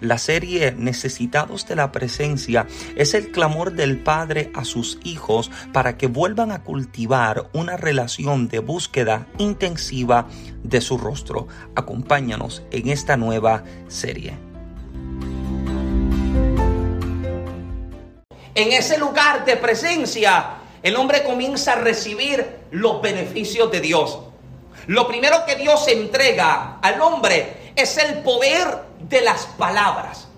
La serie Necesitados de la Presencia es el clamor del Padre a sus hijos para que vuelvan a cultivar una relación de búsqueda intensiva de su rostro. Acompáñanos en esta nueva serie. En ese lugar de presencia, el hombre comienza a recibir los beneficios de Dios. Lo primero que Dios entrega al hombre es el poder de las palabras.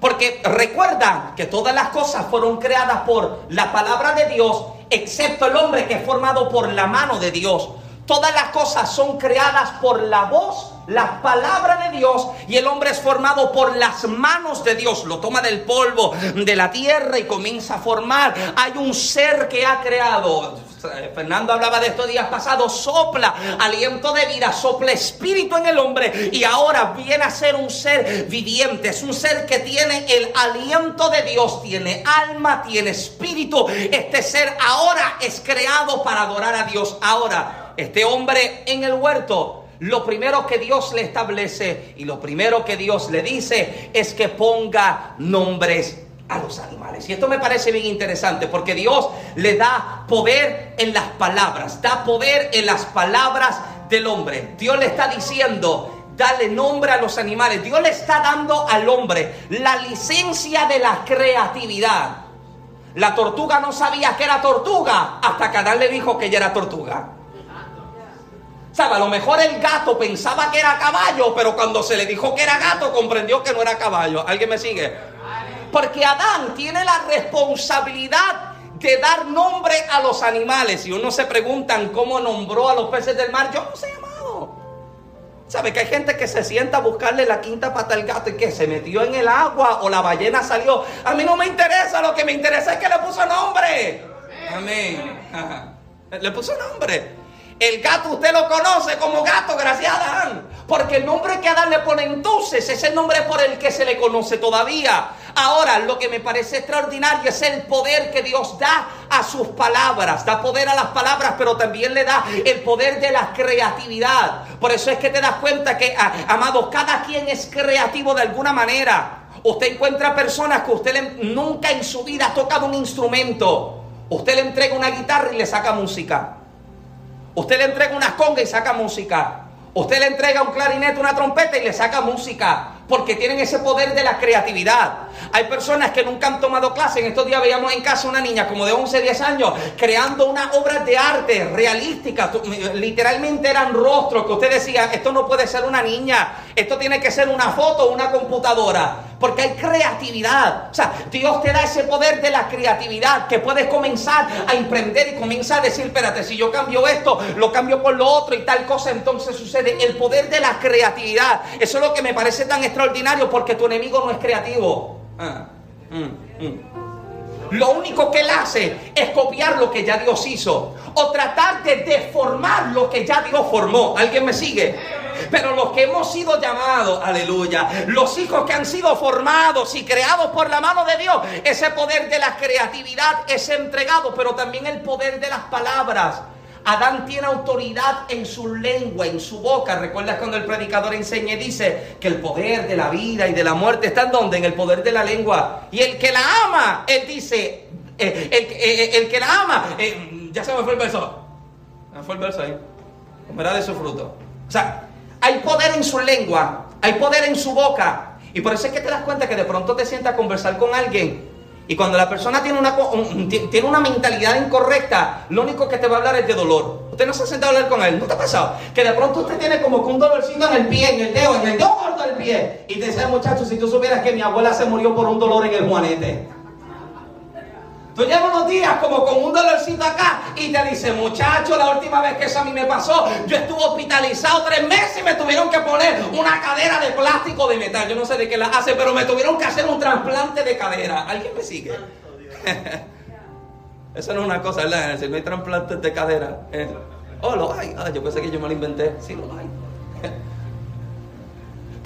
Porque recuerdan que todas las cosas fueron creadas por la palabra de Dios, excepto el hombre que es formado por la mano de Dios. Todas las cosas son creadas por la voz, la palabra de Dios, y el hombre es formado por las manos de Dios. Lo toma del polvo de la tierra y comienza a formar. Hay un ser que ha creado. Fernando hablaba de estos días pasados, sopla aliento de vida, sopla espíritu en el hombre y ahora viene a ser un ser viviente, es un ser que tiene el aliento de Dios, tiene alma, tiene espíritu. Este ser ahora es creado para adorar a Dios. Ahora, este hombre en el huerto lo primero que Dios le establece y lo primero que Dios le dice es que ponga nombres a los animales. Y esto me parece bien interesante porque Dios le da poder en las palabras, da poder en las palabras del hombre. Dios le está diciendo, dale nombre a los animales. Dios le está dando al hombre la licencia de la creatividad. La tortuga no sabía que era tortuga hasta que Adán le dijo que ella era tortuga. ¿Sabe? A lo mejor el gato pensaba que era caballo, pero cuando se le dijo que era gato comprendió que no era caballo. ¿Alguien me sigue? Porque Adán tiene la responsabilidad de dar nombre a los animales. Y uno se preguntan cómo nombró a los peces del mar, yo no sé llamado. ¿Sabe que hay gente que se sienta a buscarle la quinta pata al gato y que se metió en el agua o la ballena salió? A mí no me interesa, lo que me interesa es que le puso nombre. Amén. Le puso nombre. El gato usted lo conoce como gato, gracias a Adán. Porque el nombre que Adán le pone entonces es el nombre por el que se le conoce todavía. Ahora, lo que me parece extraordinario es el poder que Dios da a sus palabras. Da poder a las palabras, pero también le da el poder de la creatividad. Por eso es que te das cuenta que, amados, cada quien es creativo de alguna manera. Usted encuentra personas que usted nunca en su vida ha tocado un instrumento. Usted le entrega una guitarra y le saca música. Usted le entrega una conga y saca música. Usted le entrega un clarinete, una trompeta y le saca música. Porque tienen ese poder de la creatividad. Hay personas que nunca han tomado clase. En estos días veíamos en casa una niña como de 11, 10 años creando unas obras de arte realísticas. Literalmente eran rostros que usted decía, esto no puede ser una niña. Esto tiene que ser una foto una computadora. Porque hay creatividad. O sea, Dios te da ese poder de la creatividad que puedes comenzar a emprender y comenzar a decir, espérate, si yo cambio esto, lo cambio por lo otro y tal cosa, entonces sucede el poder de la creatividad. Eso es lo que me parece tan extraordinario porque tu enemigo no es creativo. Ah, mm, mm. Lo único que él hace es copiar lo que ya Dios hizo o tratar de deformar lo que ya Dios formó. ¿Alguien me sigue? Pero los que hemos sido llamados, aleluya, los hijos que han sido formados y creados por la mano de Dios, ese poder de la creatividad es entregado, pero también el poder de las palabras. Adán tiene autoridad en su lengua, en su boca. ¿Recuerdas cuando el predicador enseña y dice que el poder de la vida y de la muerte está en donde? En el poder de la lengua. Y el que la ama, él dice, eh, eh, el, que la ama, eh, ya se me fue el verso. Me fue el verso ahí. Comerá de su fruto. O sea, hay poder en su lengua, hay poder en su boca. Y por eso es que te das cuenta que de pronto te sientas a conversar con alguien. Y cuando la persona tiene una, tiene una mentalidad incorrecta, lo único que te va a hablar es de dolor. Usted no se ha sentado a hablar con él. ¿No te ha pasado? Que de pronto usted tiene como que un dolorcito en el pie, en el dedo, en el dedo gordo del pie. Y te dice, muchacho, si tú supieras que mi abuela se murió por un dolor en el juanete. Tú llevas unos días como con un dolorcito acá y te dice, muchacho, la última vez que eso a mí me pasó, yo estuve hospitalizado tres meses y me tuvieron que poner una cadera de plástico de metal. Yo no sé de qué la hace, pero me tuvieron que hacer un trasplante de cadera. ¿Alguien me sigue? eso no es una cosa, ¿verdad? Si no hay trasplantes de cadera. Eh. Oh, lo hay. Ah, yo pensé que yo me lo inventé. Sí, lo hay.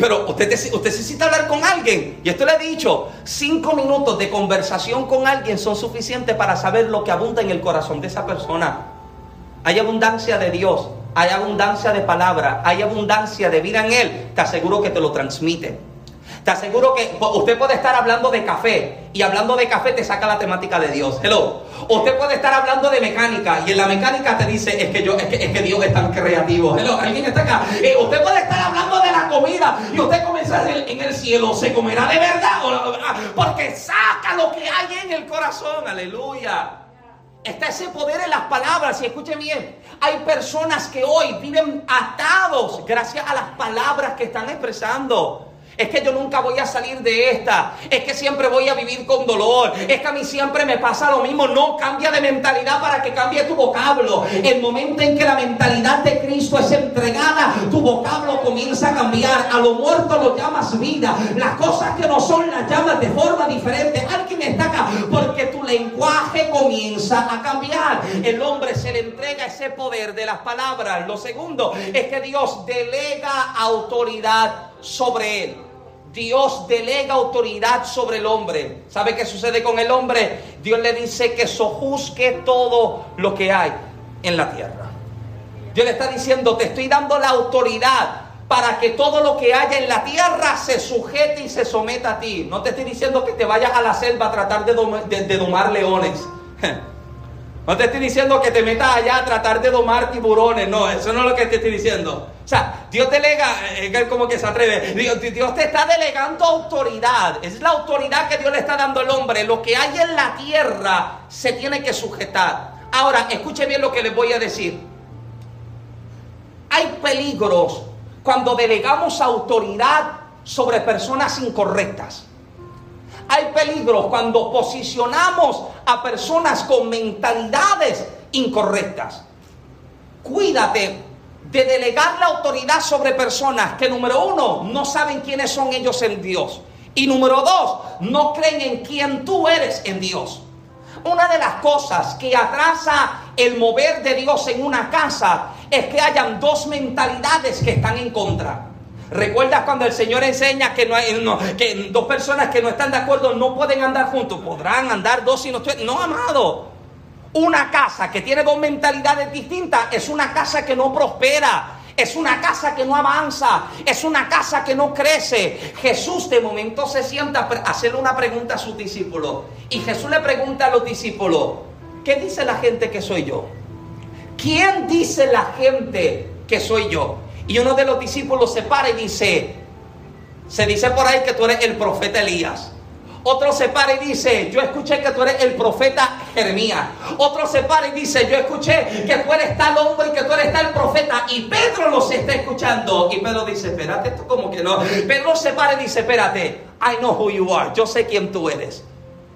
Pero usted, usted necesita hablar con alguien. Y esto le he dicho, cinco minutos de conversación con alguien son suficientes para saber lo que abunda en el corazón de esa persona. Hay abundancia de Dios, hay abundancia de palabra, hay abundancia de vida en Él. Te aseguro que te lo transmite. Te aseguro que usted puede estar hablando de café y hablando de café te saca la temática de Dios. Hello. Usted puede estar hablando de mecánica y en la mecánica te dice es que yo es que, es que Dios es tan creativo. Hello. Alguien está acá. Eh, usted puede estar hablando de la comida y usted comienza en el cielo se comerá de verdad ah, porque saca lo que hay en el corazón. Aleluya. Está ese poder en las palabras y escuche bien, hay personas que hoy viven atados gracias a las palabras que están expresando. Es que yo nunca voy a salir de esta. Es que siempre voy a vivir con dolor. Es que a mí siempre me pasa lo mismo. No cambia de mentalidad para que cambie tu vocablo. El momento en que la mentalidad de Cristo es entregada, tu vocablo comienza a cambiar. A lo muerto lo llamas vida. Las cosas que no son las llamas de forma diferente. Alguien está acá porque tu lenguaje comienza a cambiar. El hombre se le entrega ese poder de las palabras. Lo segundo es que Dios delega autoridad sobre él. Dios delega autoridad sobre el hombre. ¿Sabe qué sucede con el hombre? Dios le dice que sojuzgue todo lo que hay en la tierra. Dios le está diciendo, te estoy dando la autoridad para que todo lo que haya en la tierra se sujete y se someta a ti. No te estoy diciendo que te vayas a la selva a tratar de, domar leones. No te estoy diciendo que te metas allá a tratar de domar tiburones. No, eso no es lo que te estoy diciendo. O sea, Dios delega, eh, como que se atreve. Dios, Dios te está delegando autoridad. Es la autoridad que Dios le está dando al hombre. Lo que hay en la tierra se tiene que sujetar. Ahora, escuche bien lo que les voy a decir. Hay peligros cuando delegamos autoridad sobre personas incorrectas. Hay peligros cuando posicionamos a personas con mentalidades incorrectas. Cuídate de delegar la autoridad sobre personas que, número uno, no saben quiénes son ellos en Dios. Y número dos, no creen en quién tú eres en Dios. Una de las cosas que atrasa el mover de Dios en una casa es que hayan dos mentalidades que están en contra. ¿Recuerdas cuando el Señor enseña que, no hay, que dos personas que no están de acuerdo no pueden andar juntos? Podrán andar dos si no No, amado. Una casa que tiene dos mentalidades distintas es una casa que no prospera. Es una casa que no avanza, es una casa que no crece. Jesús de momento se sienta a hacerle una pregunta a sus discípulos. Y Jesús le pregunta a los discípulos, ¿qué dice la gente que soy yo? ¿Quién dice la gente que soy yo? Y uno de los discípulos se para y dice, se dice por ahí que tú eres el profeta Elías. Otro se para y dice, yo escuché que tú eres el profeta Jeremías. Otro se para y dice, yo escuché que tú eres tal hombre y que tú eres tal profeta. Y Pedro los está escuchando. Y Pedro dice, espérate, esto como que no. Pedro se para y dice, espérate, I know who you are. Yo sé quién tú eres.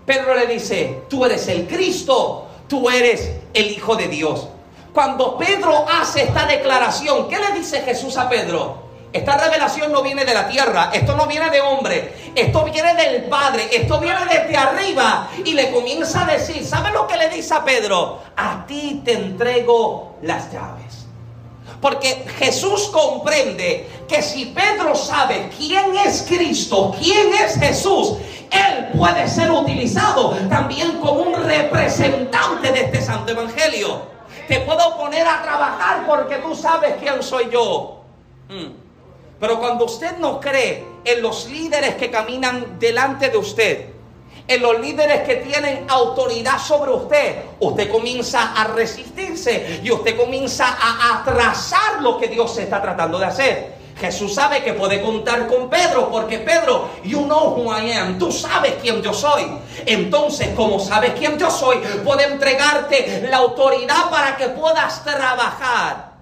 Pedro le dice, tú eres el Cristo. Tú eres el Hijo de Dios. Cuando Pedro hace esta declaración, ¿qué le dice Jesús a Pedro? Esta revelación no viene de la tierra, esto no viene de hombre, esto viene del Padre, esto viene desde arriba. Y le comienza a decir, ¿sabe lo que le dice a Pedro? A ti te entrego las llaves. Porque Jesús comprende que si Pedro sabe quién es Cristo, quién es Jesús, él puede ser utilizado también como un representante de este santo evangelio. Te puedo poner a trabajar porque tú sabes quién soy yo. Mm. Pero cuando usted no cree en los líderes que caminan delante de usted, en los líderes que tienen autoridad sobre usted, usted comienza a resistirse y usted comienza a atrasar lo que Dios está tratando de hacer. Jesús sabe que puede contar con Pedro, porque Pedro, you know who I am, tú sabes quién yo soy. Entonces, como sabes quién yo soy, puede entregarte la autoridad para que puedas trabajar.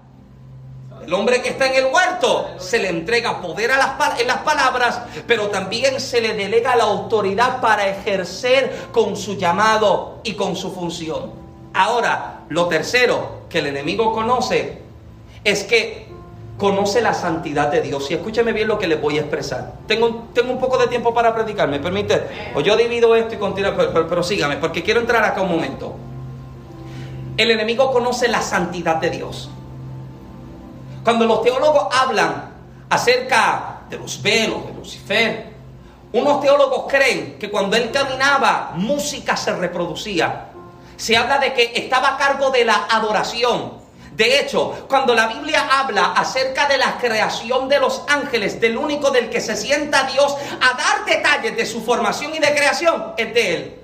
El hombre que está en el huerto se le entrega poder a en las palabras, pero también se le delega la autoridad para ejercer con su llamado y con su función. Ahora, lo tercero que el enemigo conoce es que conoce la santidad de Dios. Y escúcheme bien lo que les voy a expresar. Tengo, tengo un poco de tiempo para predicar, ¿me permite? O yo divido esto y continúo, pero, pero sígame, porque quiero entrar acá un momento. El enemigo conoce la santidad de Dios. Cuando los teólogos hablan acerca de los velos, de Lucifer, unos teólogos creen que cuando él caminaba, música se reproducía. Se habla de que estaba a cargo de la adoración. De hecho, cuando la Biblia habla acerca de la creación de los ángeles, del único del que se sienta Dios a dar detalles de su formación y de creación, es de él.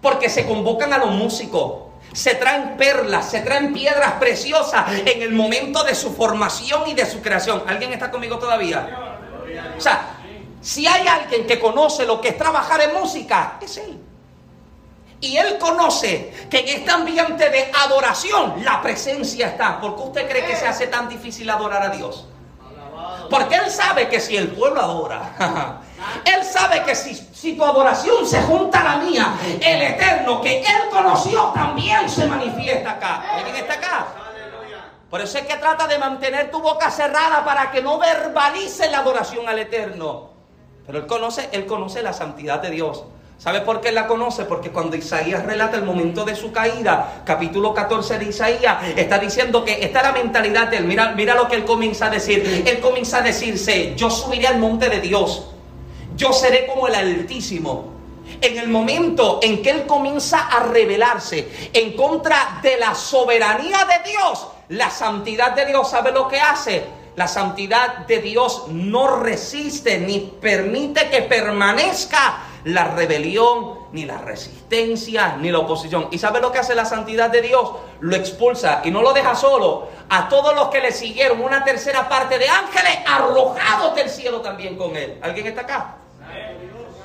Porque se convocan a los músicos, se traen perlas, se traen piedras preciosas en el momento de su formación y de su creación. ¿Alguien está conmigo todavía? O sea, si hay alguien que conoce lo que es trabajar en música, es él. Y él conoce que en este ambiente de adoración la presencia está. ¿Por qué usted cree que se hace tan difícil adorar a Dios? Porque él sabe que si el pueblo adora, él sabe que si, tu adoración se junta a la mía, el eterno que él conoció también se manifiesta acá. ¿Quién está acá? Por eso es que trata de mantener tu boca cerrada para que no verbalice la adoración al eterno. Pero él conoce, él conoce la santidad de Dios. ¿Sabe por qué la conoce? Porque cuando Isaías relata el momento de su caída, capítulo 14 de Isaías, está diciendo que esta es la mentalidad de él. Mira, mira lo que él comienza a decir. Él comienza a decirse, yo subiré al monte de Dios. Yo seré como el Altísimo. En el momento en que él comienza a rebelarse en contra de la soberanía de Dios, la santidad de Dios, ¿sabe lo que hace? La santidad de Dios no resiste ni permite que permanezca la rebelión, ni la resistencia, ni la oposición. ¿Y sabe lo que hace la santidad de Dios? Lo expulsa y no lo deja solo. A todos los que le siguieron, una tercera parte de ángeles arrojados del cielo también con él. ¿Alguien está acá?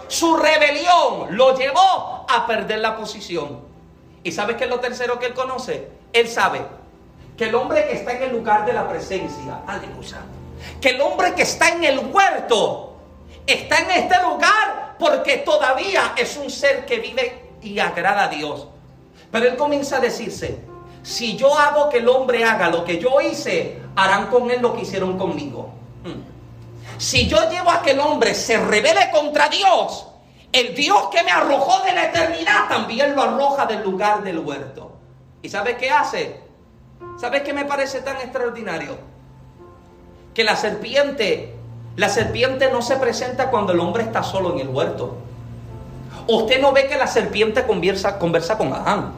Su rebelión lo llevó a perder la posición. ¿Y sabes qué es lo tercero que él conoce? Él sabe que el hombre que está en el lugar de la presencia, aleluya, que el hombre que está en el huerto, está en este lugar porque todavía es un ser que vive y agrada a Dios. Pero él comienza a decirse, si yo hago que el hombre haga lo que yo hice, harán con él lo que hicieron conmigo. Hmm. Si yo llevo a que el hombre se revele contra Dios, el Dios que me arrojó de la eternidad también lo arroja del lugar del huerto. ¿Y sabes qué hace? ¿Sabes qué me parece tan extraordinario? Que la serpiente la serpiente no se presenta cuando el hombre está solo en el huerto. Usted no ve que la serpiente conversa, conversa con Adán.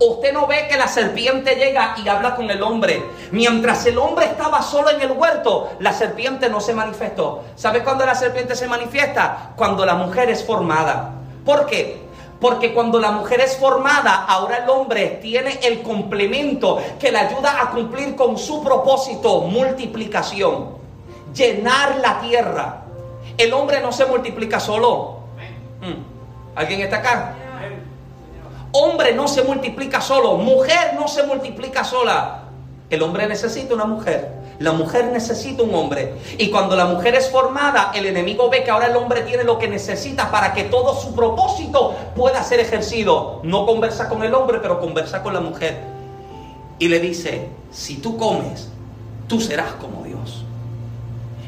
Usted no ve que la serpiente llega y habla con el hombre. Mientras el hombre estaba solo en el huerto, la serpiente no se manifestó. ¿Sabe cuándo la serpiente se manifiesta? Cuando la mujer es formada. ¿Por qué? Porque cuando la mujer es formada, ahora el hombre tiene el complemento que le ayuda a cumplir con su propósito, multiplicación llenar la tierra. El hombre no se multiplica solo. Mm. ¿Alguien está acá? Hombre no se multiplica solo. Mujer no se multiplica sola. El hombre necesita una mujer. La mujer necesita un hombre. Y cuando la mujer es formada, el enemigo ve que ahora el hombre tiene lo que necesita para que todo su propósito pueda ser ejercido. No conversa con el hombre, pero conversa con la mujer. Y le dice, si tú comes, tú serás como Dios.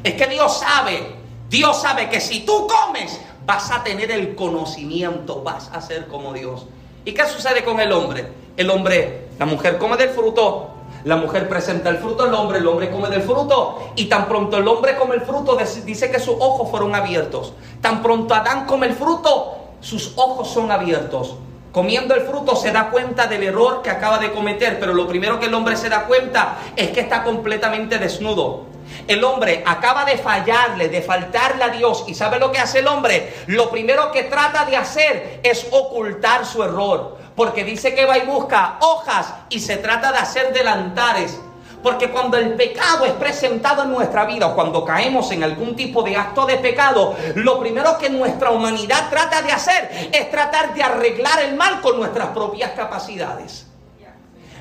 Es que Dios sabe, Dios sabe que si tú comes, vas a tener el conocimiento, vas a ser como Dios. ¿Y qué sucede con el hombre? El hombre, la mujer come del fruto, la mujer presenta el fruto al hombre, el hombre come del fruto y tan pronto el hombre come el fruto, dice que sus ojos fueron abiertos. Tan pronto Adán come el fruto, sus ojos son abiertos. Comiendo el fruto se da cuenta del error que acaba de cometer, pero lo primero que el hombre se da cuenta es que está completamente desnudo. El hombre acaba de fallarle, de faltarle a Dios. ¿Y sabe lo que hace el hombre? Lo primero que trata de hacer es ocultar su error. Porque dice que va y busca hojas y se trata de hacer delantares. Porque cuando el pecado es presentado en nuestra vida o cuando caemos en algún tipo de acto de pecado, lo primero que nuestra humanidad trata de hacer es tratar de arreglar el mal con nuestras propias capacidades.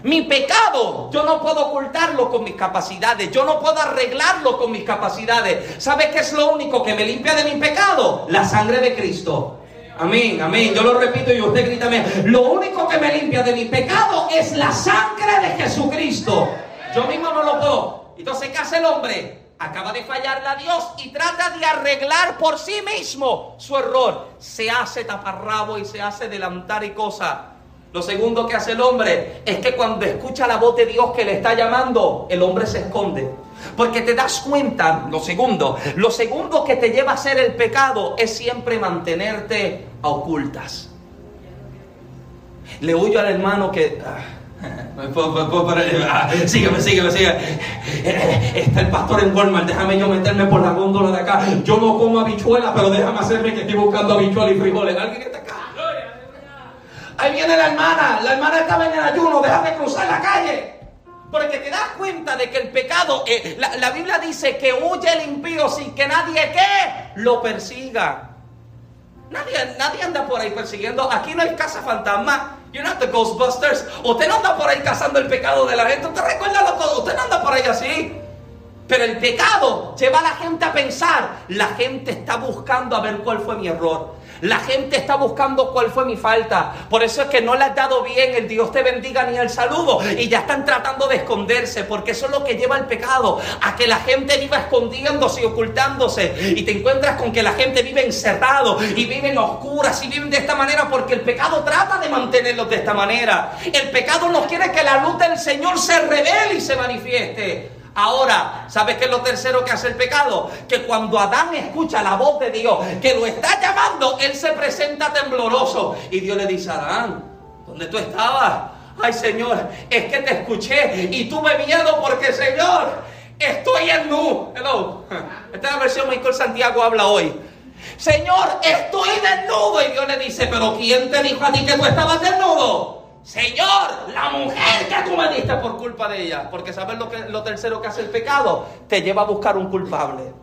Mi pecado, yo no puedo ocultarlo con mis capacidades, yo no puedo arreglarlo con mis capacidades. ¿Sabe qué es lo único que me limpia de mi pecado? La sangre de Cristo. Amén, amén. Yo lo repito y usted grítame. Lo único que me limpia de mi pecado es la sangre de Jesucristo. Yo mismo no lo puedo. Entonces, ¿qué hace el hombre? Acaba de fallarle a Dios y trata de arreglar por sí mismo su error. Se hace taparrabo y se hace delantar y cosas. Lo segundo que hace el hombre es que cuando escucha la voz de Dios que le está llamando, el hombre se esconde. Porque te das cuenta, lo segundo, lo segundo que te lleva a hacer el pecado es siempre mantenerte ocultas. Le huyo al hermano que... sígueme, sígueme, sígueme. Está el pastor en Walmart, déjame yo meterme por la góndola de acá. Yo no como habichuela, pero déjame hacerme que estoy buscando habichuela y frijoles. ¿Alguien está acá? Ahí viene la hermana, la hermana estaba en el ayuno, déjame cruzar la calle. Porque te das cuenta de que el pecado, eh, la, la, Biblia dice que huye el impío sin que nadie que lo persiga. Nadie, nadie anda por ahí persiguiendo. Aquí no hay casa fantasma. You're not the Ghostbusters. Usted no anda por ahí cazando el pecado de la gente. Usted recuerda todo. Usted no anda por ahí así. Pero el pecado lleva a la gente a pensar. La gente está buscando a ver cuál fue mi error. La gente está buscando cuál fue mi falta. Por eso es que no le has dado bien el Dios te bendiga ni el saludo. Y ya están tratando de esconderse. Porque eso es lo que lleva el pecado. A que la gente viva escondiéndose y ocultándose. Y te encuentras con que la gente vive encerrado. Y viven oscuras. Y viven de esta manera. Porque el pecado trata de mantenerlos de esta manera. El pecado no quiere que la luz del Señor se revele y se manifieste. Ahora, ¿sabes qué es lo tercero que hace el pecado? Que cuando Adán escucha la voz de Dios, que lo está llamando, él se presenta tembloroso. Y Dios le dice, Adán, ¿dónde tú estabas? Ay Señor, es que te escuché y tuve miedo porque Señor, estoy en nu. Hello. Esta es la versión Michael Santiago habla hoy. Señor, estoy desnudo. Y Dios le dice, pero ¿quién te dijo a ti que tú estabas desnudo? Señor, la mujer que tú me diste por culpa de ella. Porque sabes lo, que, lo tercero que hace el pecado? Te lleva a buscar un culpable.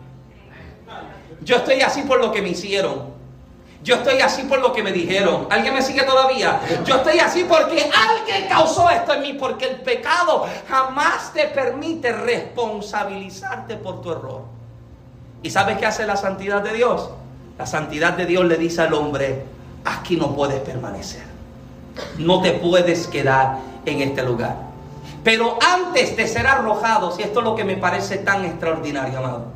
Yo estoy así por lo que me hicieron. Yo estoy así por lo que me dijeron. ¿Alguien me sigue todavía? Yo estoy así porque alguien causó esto en mí. Porque el pecado jamás te permite responsabilizarte por tu error. ¿Y sabes qué hace la santidad de Dios? La santidad de Dios le dice al hombre, aquí no puedes permanecer. No te puedes quedar en este lugar. Pero antes de ser arrojados, y esto es lo que me parece tan extraordinario, amado,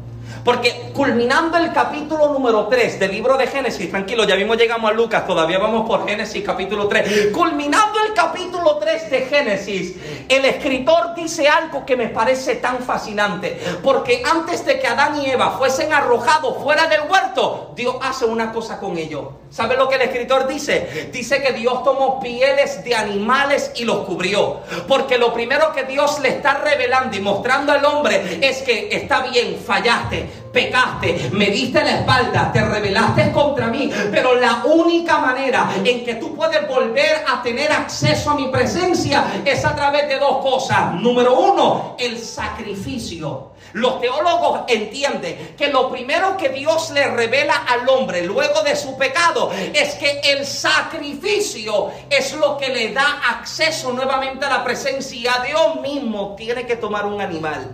porque culminando el capítulo número 3 del libro de Génesis, tranquilo, ya mismo llegamos a Lucas, todavía vamos por Génesis capítulo 3. Culminando el capítulo 3 de Génesis, el escritor dice algo que me parece tan fascinante. Porque antes de que Adán y Eva fuesen arrojados fuera del huerto, Dios hace una cosa con ellos. ¿Sabe lo que el escritor dice? Dice que Dios tomó pieles de animales y los cubrió. Porque lo primero que Dios le está revelando y mostrando al hombre es que está bien, fallaste, pecaste, me diste la espalda, te rebelaste contra mí, pero la única manera en que tú puedes volver a tener acceso a mi presencia es a través de dos cosas. Número uno, el sacrificio. Los teólogos entienden que lo primero que Dios le revela al hombre luego de su pecado es que el sacrificio es lo que le da acceso nuevamente a la presencia. Dios mismo tiene que tomar un animal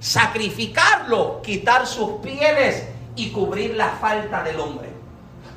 sacrificarlo, quitar sus pieles y cubrir la falta del hombre.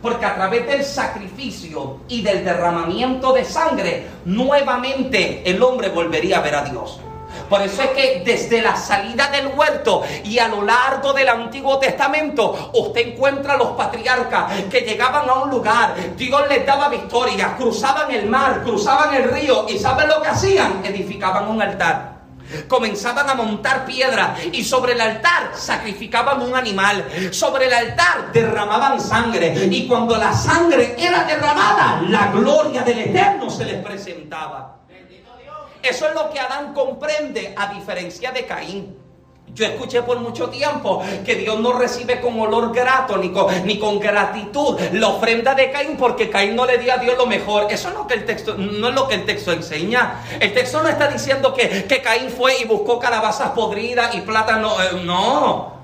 Porque a través del sacrificio y del derramamiento de sangre, nuevamente el hombre volvería a ver a Dios. Por eso es que desde la salida del huerto y a lo largo del Antiguo Testamento, usted encuentra a los patriarcas que llegaban a un lugar, Dios les daba victoria, cruzaban el mar, cruzaban el río y ¿saben lo que hacían? Edificaban un altar comenzaban a montar piedra y sobre el altar sacrificaban un animal. Sobre el altar derramaban sangre y cuando la sangre era derramada, la gloria del Eterno se les presentaba. Eso es lo que Adán comprende a diferencia de Caín. Yo escuché por mucho tiempo que Dios no recibe con olor grato ni con, ni con gratitud la ofrenda de Caín porque Caín no le dio a Dios lo mejor. Eso no, que el texto, no es lo que el texto enseña. El texto no está diciendo que, que Caín fue y buscó calabazas podridas y plátano. Eh, no.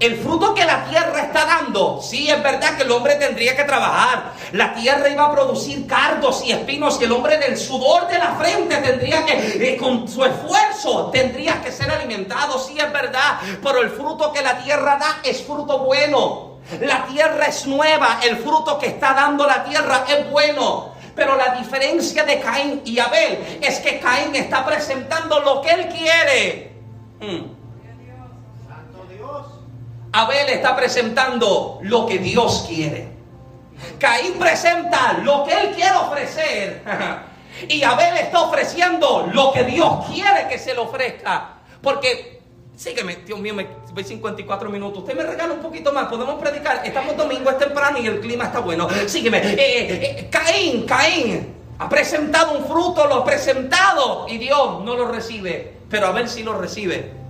El fruto que la tierra está dando, sí es verdad que el hombre tendría que trabajar. La tierra iba a producir cardos y espinos y el hombre del sudor de la frente tendría que, eh, con su esfuerzo, tendría que ser alimentado, sí es verdad. Pero el fruto que la tierra da es fruto bueno. La tierra es nueva, el fruto que está dando la tierra es bueno. Pero la diferencia de Caín y Abel es que Caín está presentando lo que él quiere. Hmm. Abel está presentando lo que Dios quiere. Caín presenta lo que él quiere ofrecer. Y Abel está ofreciendo lo que Dios quiere que se le ofrezca. Porque, sígueme, Dios mío, me voy 54 minutos. Usted me regala un poquito más, podemos predicar. Estamos domingo, es temprano y el clima está bueno. Sígueme. Eh, eh, eh, Caín, Caín ha presentado un fruto, lo ha presentado y Dios no lo recibe. Pero Abel sí lo recibe.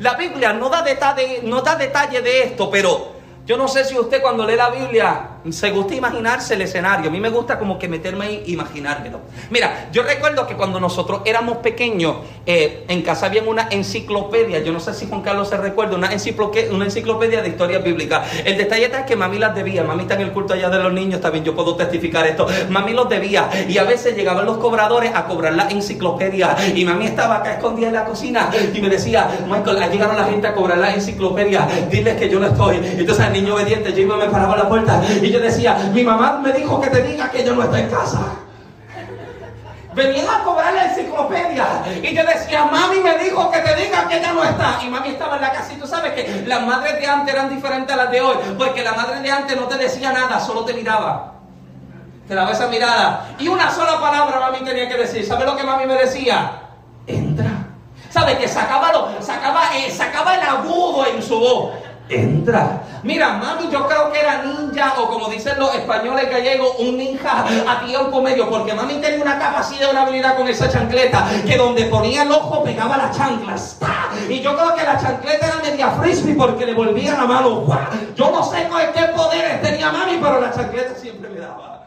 La Biblia no da detalle, no da detalle de esto, pero yo no sé si usted cuando lee la Biblia se gusta imaginarse el escenario. A mí me gusta como que meterme ahí e imaginármelo. Mira, yo recuerdo que cuando nosotros éramos pequeños, eh, en casa había una enciclopedia. Yo no sé si Juan Carlos se recuerda, una enciclopedia, una enciclopedia de historia bíblica. El detalle es que mami las debía. Mami está en el culto allá de los niños, también yo puedo testificar esto. Mami los debía. Y a veces llegaban los cobradores a cobrar la enciclopedia. Y mami estaba acá escondida en la cocina y me decía, Michael, llegaron la gente a cobrar la enciclopedia. Diles que yo no estoy. Entonces el niño obediente, yo iba me paraba la puerta y yo decía, mi mamá me dijo que te diga que ella no está en casa. Venían a cobrar la enciclopedia. Y yo decía, mami me dijo que te diga que ella no está. Y mami estaba en la casa. Y tú sabes que las madres de antes eran diferentes a las de hoy. Porque la madre de antes no te decía nada, solo te miraba. Te daba esa mirada. Y una sola palabra mami tenía que decir. ¿Sabes lo que mami me decía? Entra. ¿Sabe? Que sacaba, lo, sacaba, eh, sacaba el agudo en su voz entra. Mira, mami, yo creo que era ninja, o como dicen los españoles gallegos, un ninja a tiempo medio, porque mami tenía una capacidad, una habilidad con esa chancleta, que donde ponía el ojo pegaba las chanclas. Y yo creo que la chancleta era media frisbee porque le volvía la mano. Yo no sé qué poderes tenía mami, pero la chancleta siempre me daba.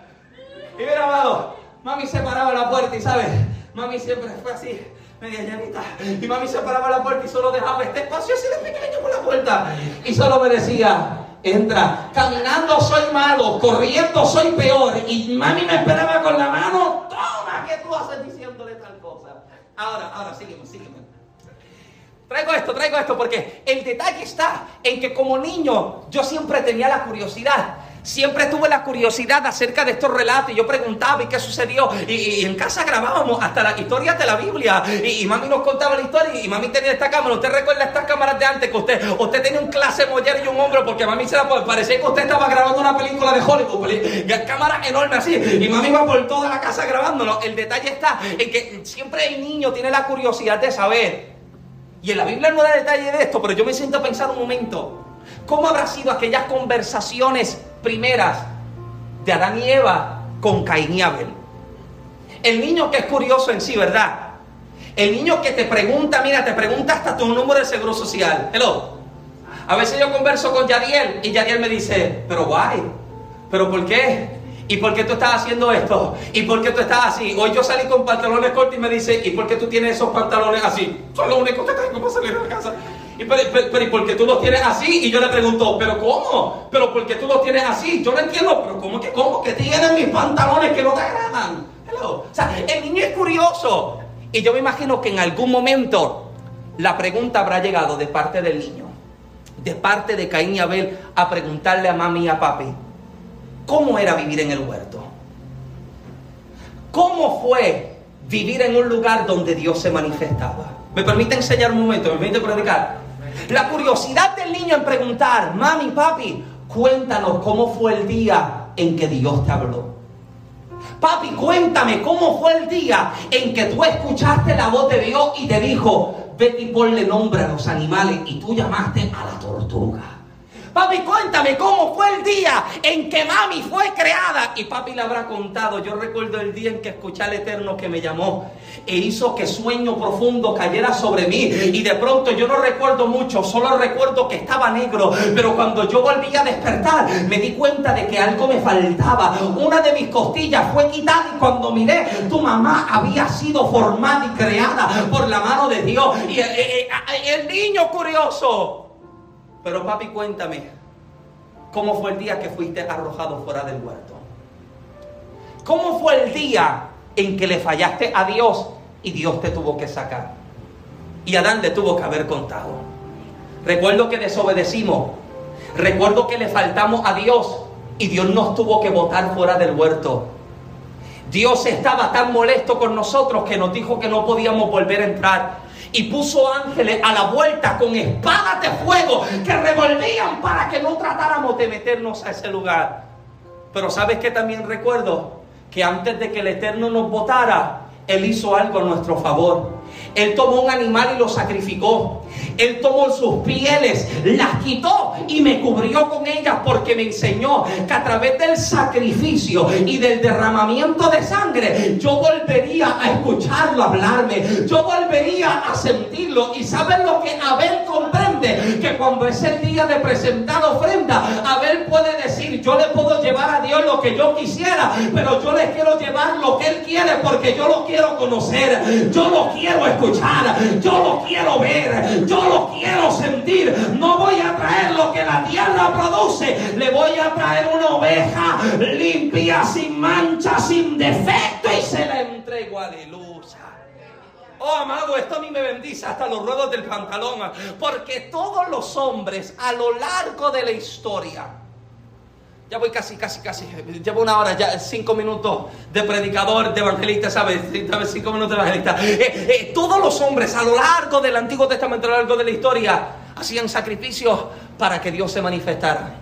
Y mira, amado, mami se paraba la puerta y, ¿sabes? Mami siempre fue así media llanita. Y mami se paraba la puerta y solo dejaba este espacio así de pequeño Y solo me decía, entra. Caminando soy malo, corriendo soy peor. Y mami me esperaba con la mano, toma, ¿qué tú haces diciéndole tal cosa? Ahora, ahora, sígueme, sígueme. Traigo esto, traigo esto, porque el detalle está en que como niño yo siempre tenía la curiosidad Siempre tuve la curiosidad acerca de estos relatos y yo preguntaba y qué sucedió. Y, en casa grabábamos hasta las historias de la Biblia. Y, mami nos contaba la historia y, mami tenía esta cámara. ¿Usted recuerda estas cámaras de antes que usted, usted tenía un clase moller y un hombro? Porque mami se la parecía que usted estaba grabando una película de Hollywood. Cámaras enormes así. Y mami iba por toda la casa grabándolo. El detalle está en que siempre el niño tiene la curiosidad de saber. Y en la Biblia no da detalle de esto, pero yo me siento a pensar un momento. ¿Cómo habrá sido aquellas conversaciones primeras de Adán y Eva con Caín y Abel? El niño que es curioso en sí, ¿verdad? El niño que te pregunta, mira, te pregunta hasta tu número de seguro social. Hello. A veces yo converso con Yadiel y Yadiel me dice, pero guay, ¿pero por qué? ¿Y por qué tú estás haciendo esto? ¿Y por qué tú estás así? Hoy yo salí con pantalones cortos y me dice, ¿y por qué tú tienes esos pantalones así? Son lo único que tengo para salir de casa. ¿Y pero, pero, ¿y por qué tú los tienes así? Y yo le pregunto, ¿pero cómo? ¿Pero por qué tú los tienes así? Yo no entiendo, pero ¿cómo que, cómo que tienen mis pantalones que no te agradan? O sea, el niño es curioso. Y yo me imagino que en algún momento la pregunta habrá llegado de parte del niño, de parte de Caín y Abel, a preguntarle a mami y a papi, ¿cómo era vivir en el huerto? ¿Cómo fue vivir en un lugar donde Dios se manifestaba? ¿Me permite enseñar un momento? ¿Me permite predicar? La curiosidad del niño en preguntar, mami, papi, cuéntanos cómo fue el día en que Dios te habló. Papi, cuéntame cómo fue el día en que tú escuchaste la voz de Dios y te dijo, vete y ponle nombre a los animales y tú llamaste a la tortuga. Papi, cuéntame cómo fue el día en que mami fue creada. Y papi le habrá contado. Yo recuerdo el día en que escuché al Eterno que me llamó e hizo que sueño profundo cayera sobre mí. Y de pronto yo no recuerdo mucho, solo recuerdo que estaba negro. Pero cuando yo volví a despertar, me di cuenta de que algo me faltaba. Una de mis costillas fue quitada y cuando miré, tu mamá había sido formada y creada por la mano de Dios. Y el, eh, eh, eh, el niño curioso Pero papi, cuéntame, ¿cómo fue el día que fuiste arrojado fuera del huerto? ¿Cómo fue el día en que le fallaste a Dios y Dios te tuvo que sacar? Y Adán le tuvo que haber contado. Recuerdo que desobedecimos. Recuerdo que le faltamos a Dios y Dios nos tuvo que botar fuera del huerto. Dios estaba tan molesto con nosotros que nos dijo que no podíamos volver a entrar. Y puso ángeles a la vuelta con espadas de fuego que revolvían para que no tratáramos de meternos a ese lugar. Pero ¿sabes qué también recuerdo? Que antes de que el Eterno nos botara, Él hizo algo a nuestro favor. Él tomó un animal y lo sacrificó. Él tomó sus pieles, las quitó y me cubrió con ellas porque me enseñó que a través del sacrificio y del derramamiento de sangre yo volvería a escucharlo hablarme. Yo volvería a sentirlo. Y saben lo que Abel comprende? Que cuando es el día de presentar ofrenda, Abel puede decir, yo le puedo llevar a Dios lo que yo quisiera, pero yo le quiero llevar lo que Él quiere porque yo lo quiero conocer. Yo lo quiero escuchar, yo lo quiero ver, yo lo quiero sentir. No voy a traer lo que la tierra produce, le voy a traer una oveja limpia, sin mancha, sin defecto y se la entrego, aleluya. Oh, amado, esto a mí me bendice hasta los ruedos del pantalón, porque todos los hombres a lo largo de la historia, ya voy casi, casi, casi. Llevo una hora, ya cinco minutos de predicador, de evangelista, ¿sabes? Cinco minutos de evangelista. Eh, eh, todos los hombres a lo largo del Antiguo Testamento, a lo largo de la historia, hacían sacrificios para que Dios se manifestara.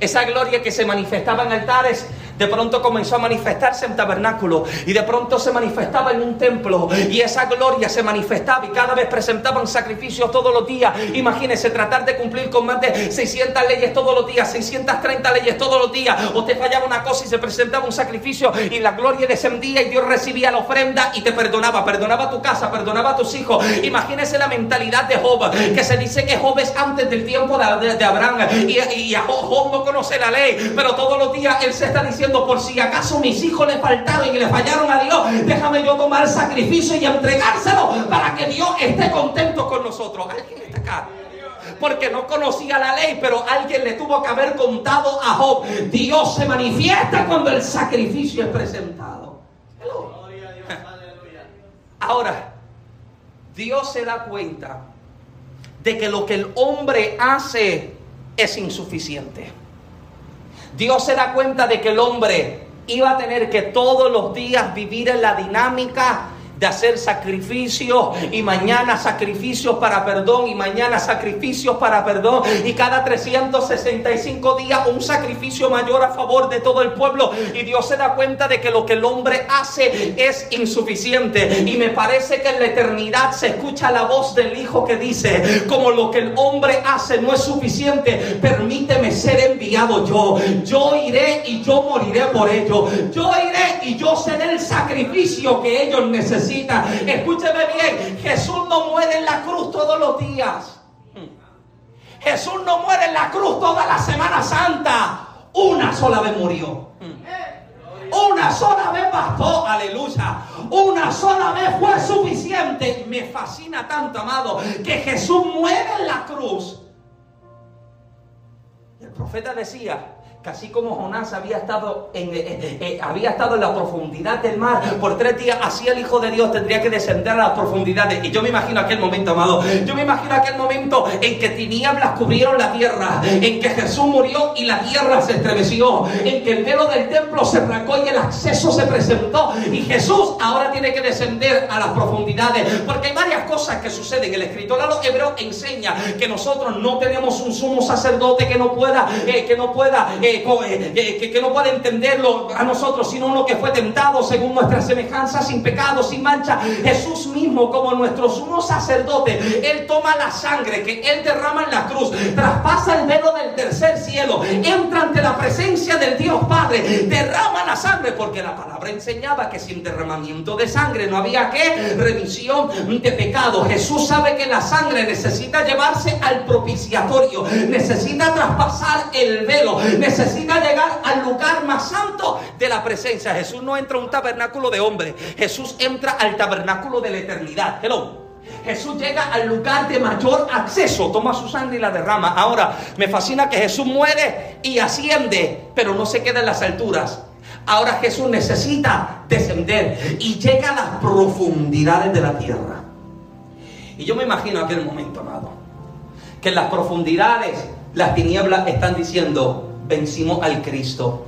Esa gloria que se manifestaba en altares de pronto comenzó a manifestarse en tabernáculo y de pronto se manifestaba en un templo y esa gloria se manifestaba y cada vez presentaban sacrificios todos los días. Imagínense tratar de cumplir con más de 600 leyes todos los días, 630 leyes todos los días. O te fallaba una cosa y se presentaba un sacrificio y la gloria descendía y Dios recibía la ofrenda y te perdonaba, perdonaba tu casa, perdonaba a tus hijos. Imagínense la mentalidad de Job, que se dice que Job es antes del tiempo de, Abraham y Job no conoce la ley, pero todos los días él se está diciendo por si acaso mis hijos le faltaron y le fallaron a Dios, déjame yo tomar sacrificio y entregárselo para que Dios esté contento con nosotros. ¿Alguien está acá? porque no conocía la ley, pero alguien le tuvo que haber contado a Job. Dios se manifiesta cuando el sacrificio es presentado. Ahora, Dios se da cuenta de que lo que el hombre hace es insuficiente. Dios se da cuenta de que el hombre iba a tener que todos los días vivir en la dinámica de hacer sacrificios y mañana sacrificios para perdón y mañana sacrificios para perdón. Y cada 365 días un sacrificio mayor a favor de todo el pueblo. Y Dios se da cuenta de que lo que el hombre hace es insuficiente. Y me parece que en la eternidad se escucha la voz del Hijo que dice como lo que el hombre hace no es suficiente permíteme ser yo yo iré y yo moriré por ello yo iré y yo seré el sacrificio que ellos necesitan Escúcheme bien, Jesús no muere en la cruz todos los días. Jesús no muere en la cruz toda la Semana Santa. Una sola vez murió. Una sola vez bastó, aleluya. Una sola vez fue suficiente. Me fascina tanto, amado, que Jesús muere en la cruz. Profeta decía, así como Jonás había estado, en, eh, eh, eh, había estado en la profundidad del mar por tres días, así el Hijo de Dios tendría que descender a las profundidades. Y yo me imagino aquel momento, amado. Yo me imagino aquel momento en que tinieblas cubrieron la tierra, en que Jesús murió y la tierra se estremeció, en que el velo del templo se arrancó y el acceso se presentó. Y Jesús ahora tiene que descender a las profundidades, porque hay varias cosas que suceden. El escritor a los hebreos enseña que nosotros no tenemos un sumo sacerdote que no pueda, que no pueda que, no puede entenderlo a nosotros, sino uno que fue tentado según nuestra semejanza, sin pecado, sin mancha. Jesús mismo, como nuestro sumo sacerdote, Él toma la sangre que Él derrama en la cruz, traspasa el velo del tercer cielo, entra ante la presencia del Dios Padre, derrama la sangre, porque la palabra enseñaba que sin derramamiento de sangre no había que remisión de pecado. Jesús sabe que la sangre necesita llevarse al propiciatorio, necesita traspasar el velo, necesita necesita llegar al lugar más santo de la presencia. Jesús no entra a un tabernáculo de hombre. Jesús entra al tabernáculo de la eternidad. Hello. Jesús llega al lugar de mayor acceso, toma su sangre y la derrama. Ahora, me fascina que Jesús muere y asciende, pero no se queda en las alturas. Ahora Jesús necesita descender y llega a las profundidades de la tierra. Y yo me imagino aquel momento, amado, que en las profundidades las tinieblas están diciendo, vencimos al Cristo.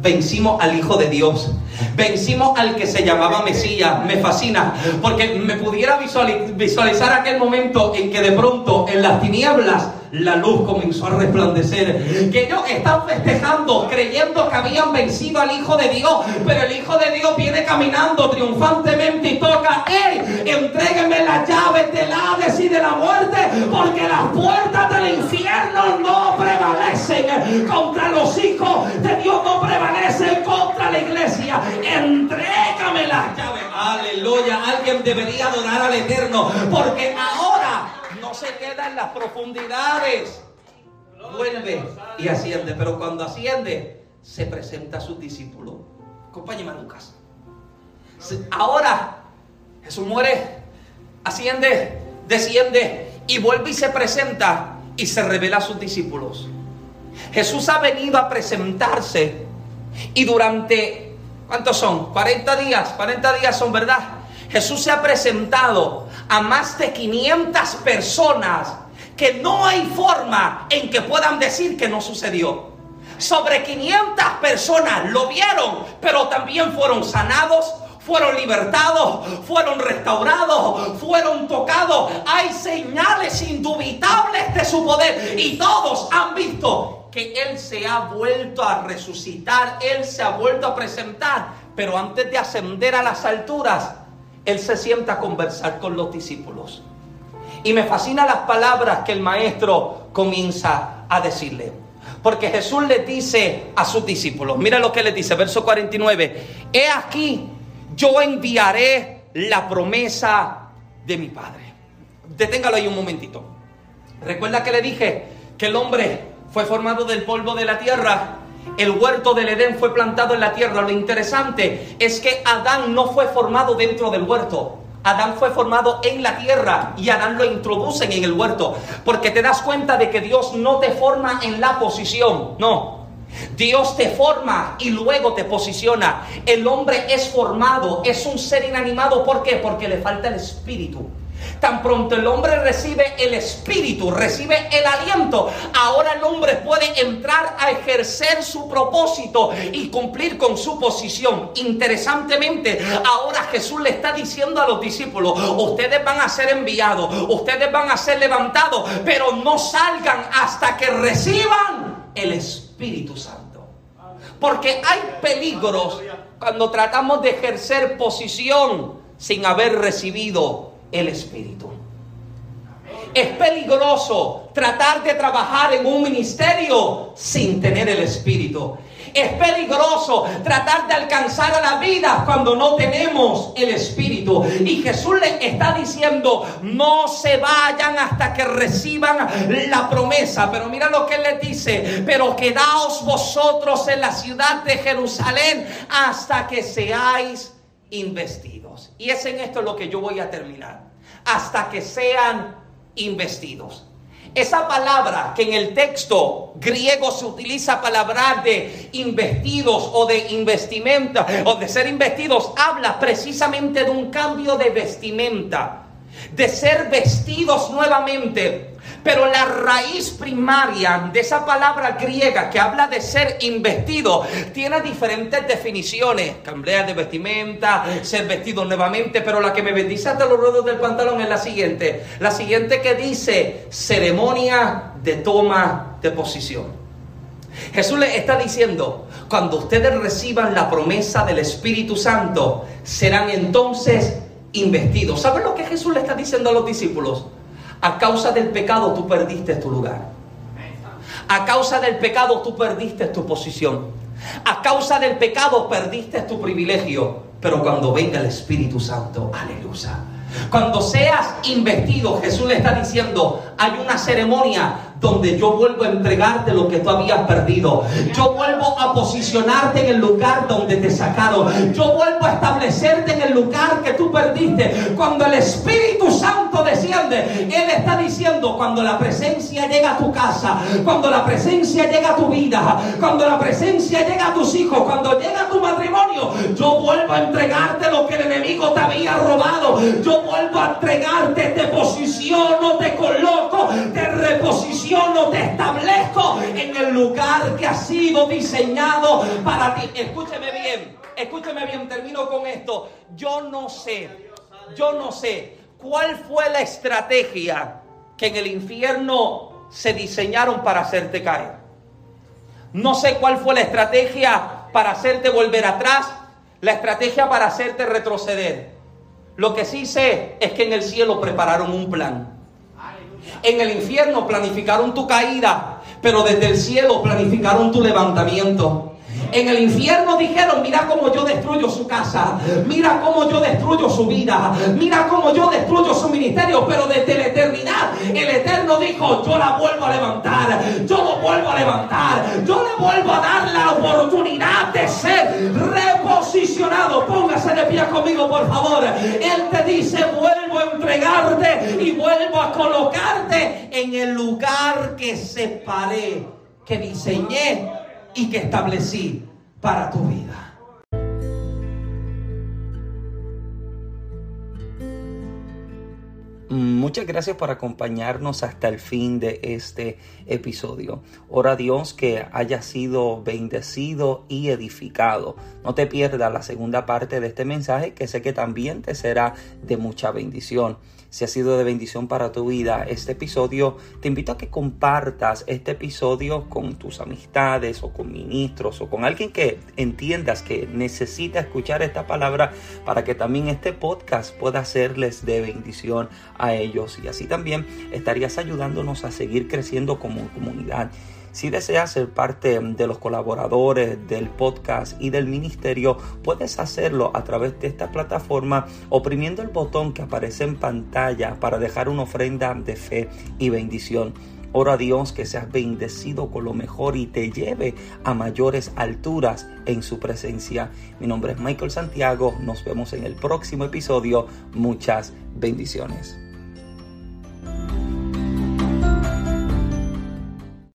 Vencimos al Hijo de Dios. Vencimos al que se llamaba Mesías. Me fascina. Porque me pudiera visualizar aquel momento en que de pronto en las tinieblas la luz comenzó a resplandecer. Que ellos están festejando, creyendo que habían vencido al Hijo de Dios. Pero el Hijo de Dios viene caminando triunfantemente y toca, ¡Ey! Entrégueme las llaves del Hades y de la muerte, porque las puertas del infierno no prevalecen contra los hijos de Dios, no prevalecen contra la iglesia. Entrégame las llaves. Aleluya. Alguien debería adorar al Eterno, porque ahora se queda en las profundidades. Vuelve y asciende. Pero cuando asciende, se presenta a sus discípulos. Acompáñeme a Lucas. Ahora Jesús muere, asciende, desciende y vuelve y se presenta y se revela a sus discípulos. Jesús ha venido a presentarse y durante, ¿cuántos son? 40 días, 40 días son, ¿verdad? Jesús se ha presentado a más de 500 personas que no hay forma en que puedan decir que no sucedió. Sobre 500 personas lo vieron, pero también fueron sanados, fueron libertados, fueron restaurados, fueron tocados. Hay señales indubitables de su poder y todos han visto que Él se ha vuelto a resucitar, Él se ha vuelto a presentar. Pero antes de ascender a las alturas, él se sienta a conversar con los discípulos. Y me fascina las palabras que el maestro comienza a decirle. Porque Jesús le dice a sus discípulos, mira lo que les dice, verso 49, he aquí, yo enviaré la promesa de mi Padre. Deténgalo ahí un momentito. Recuerda que le dije que el hombre fue formado del polvo de la tierra el huerto del Edén fue plantado en la tierra. Lo interesante es que Adán no fue formado dentro del huerto. Adán fue formado en la tierra y Adán lo introducen en el huerto. Porque te das cuenta de que Dios no te forma en la posición. No. Dios te forma y luego te posiciona. El hombre es formado, es un ser inanimado. ¿Por qué? Porque le falta el espíritu. Tan pronto el hombre recibe el espíritu, recibe el aliento, ahora el hombre puede entrar a ejercer su propósito y cumplir con su posición. Interesantemente, ahora Jesús le está diciendo a los discípulos, ustedes van a ser enviados, ustedes van a ser levantados, pero no salgan hasta que reciban el Espíritu Santo. Porque hay peligros cuando tratamos de ejercer posición sin haber recibido el Espíritu. Es peligroso tratar de trabajar en un ministerio sin tener el Espíritu. Es peligroso tratar de alcanzar a la vida cuando no tenemos el Espíritu. Y Jesús le está diciendo, no se vayan hasta que reciban la promesa. Pero mira lo que él les dice, pero quedaos vosotros en la ciudad de Jerusalén hasta que seáis investidos. Y es en esto lo que yo voy a terminar. Hasta que sean investidos. Esa palabra que en el texto griego se utiliza para hablar de investidos o de investimenta o de ser investidos, habla precisamente de un cambio de vestimenta, de ser vestidos nuevamente pero la raíz primaria de esa palabra griega que habla de ser investido tiene diferentes definiciones. Cambiar de vestimenta, ser vestido nuevamente, pero la que me bendice hasta los ruedos del pantalón es la siguiente. La siguiente que dice ceremonia de toma de posición. Jesús le está diciendo, cuando ustedes reciban la promesa del Espíritu Santo, serán entonces investidos. ¿Saben lo que Jesús le está diciendo a los discípulos? A causa del pecado tú perdiste tu lugar. A causa del pecado tú perdiste tu posición. A causa del pecado perdiste tu privilegio. Pero cuando venga el Espíritu Santo, aleluya. Cuando seas investido, Jesús le está diciendo, hay una ceremonia donde yo vuelvo a entregarte lo que tú habías perdido. Yo vuelvo a posicionarte en el lugar donde te sacaron. Yo vuelvo a establecerte en el lugar que tú perdiste. Cuando el Espíritu Santo desciende, Él está diciendo, cuando la presencia llega a tu casa, cuando la presencia llega a tu vida, cuando la presencia llega a tus hijos, cuando llega a tu matrimonio, yo vuelvo a entregarte lo que el enemigo te había robado. Yo vuelvo a entregarte, te posiciono, te coloco, te reposiciono, te establezco en el lugar que ha sido diseñado para ti. Escúcheme bien, escúcheme bien, termino con esto. Yo no sé, yo no sé cuál fue la estrategia que en el infierno se diseñaron para hacerte caer. No sé cuál fue la estrategia para hacerte volver atrás, la estrategia para hacerte retroceder. Lo que sí sé es que en el cielo prepararon un plan. En el infierno planificaron tu caída, pero desde el cielo planificaron tu levantamiento. En el infierno dijeron, mira cómo yo destruyo su casa, mira cómo yo destruyo su vida, mira cómo yo destruyo su ministerio, pero desde la eternidad el Eterno dijo, yo la vuelvo a levantar, yo lo vuelvo a levantar, yo le vuelvo a dar la oportunidad de ser reposicionado. Póngase de pie conmigo, por favor. Él te dice, vuelvo a entregarte y vuelvo a colocarte en el lugar que separé, que diseñé y que establecí para tu vida. Muchas gracias por acompañarnos hasta el fin de este episodio. Ora a Dios que haya sido bendecido y edificado. No te pierdas la segunda parte de este mensaje que sé que también te será de mucha bendición si ha sido de bendición para tu vida este episodio, te invito a que compartas este episodio con tus amistades o con ministros o con alguien que entiendas que necesita escuchar esta palabra para que también este podcast pueda serles de bendición a ellos y así también estarías ayudándonos a seguir creciendo como comunidad. Si deseas ser parte de los colaboradores del podcast y del ministerio, puedes hacerlo a través de esta plataforma oprimiendo el botón que aparece en pantalla para dejar una ofrenda de fe y bendición. Ora a Dios que seas bendecido con lo mejor y te lleve a mayores alturas en su presencia. Mi nombre es Michael Santiago. Nos vemos en el próximo episodio. Muchas bendiciones.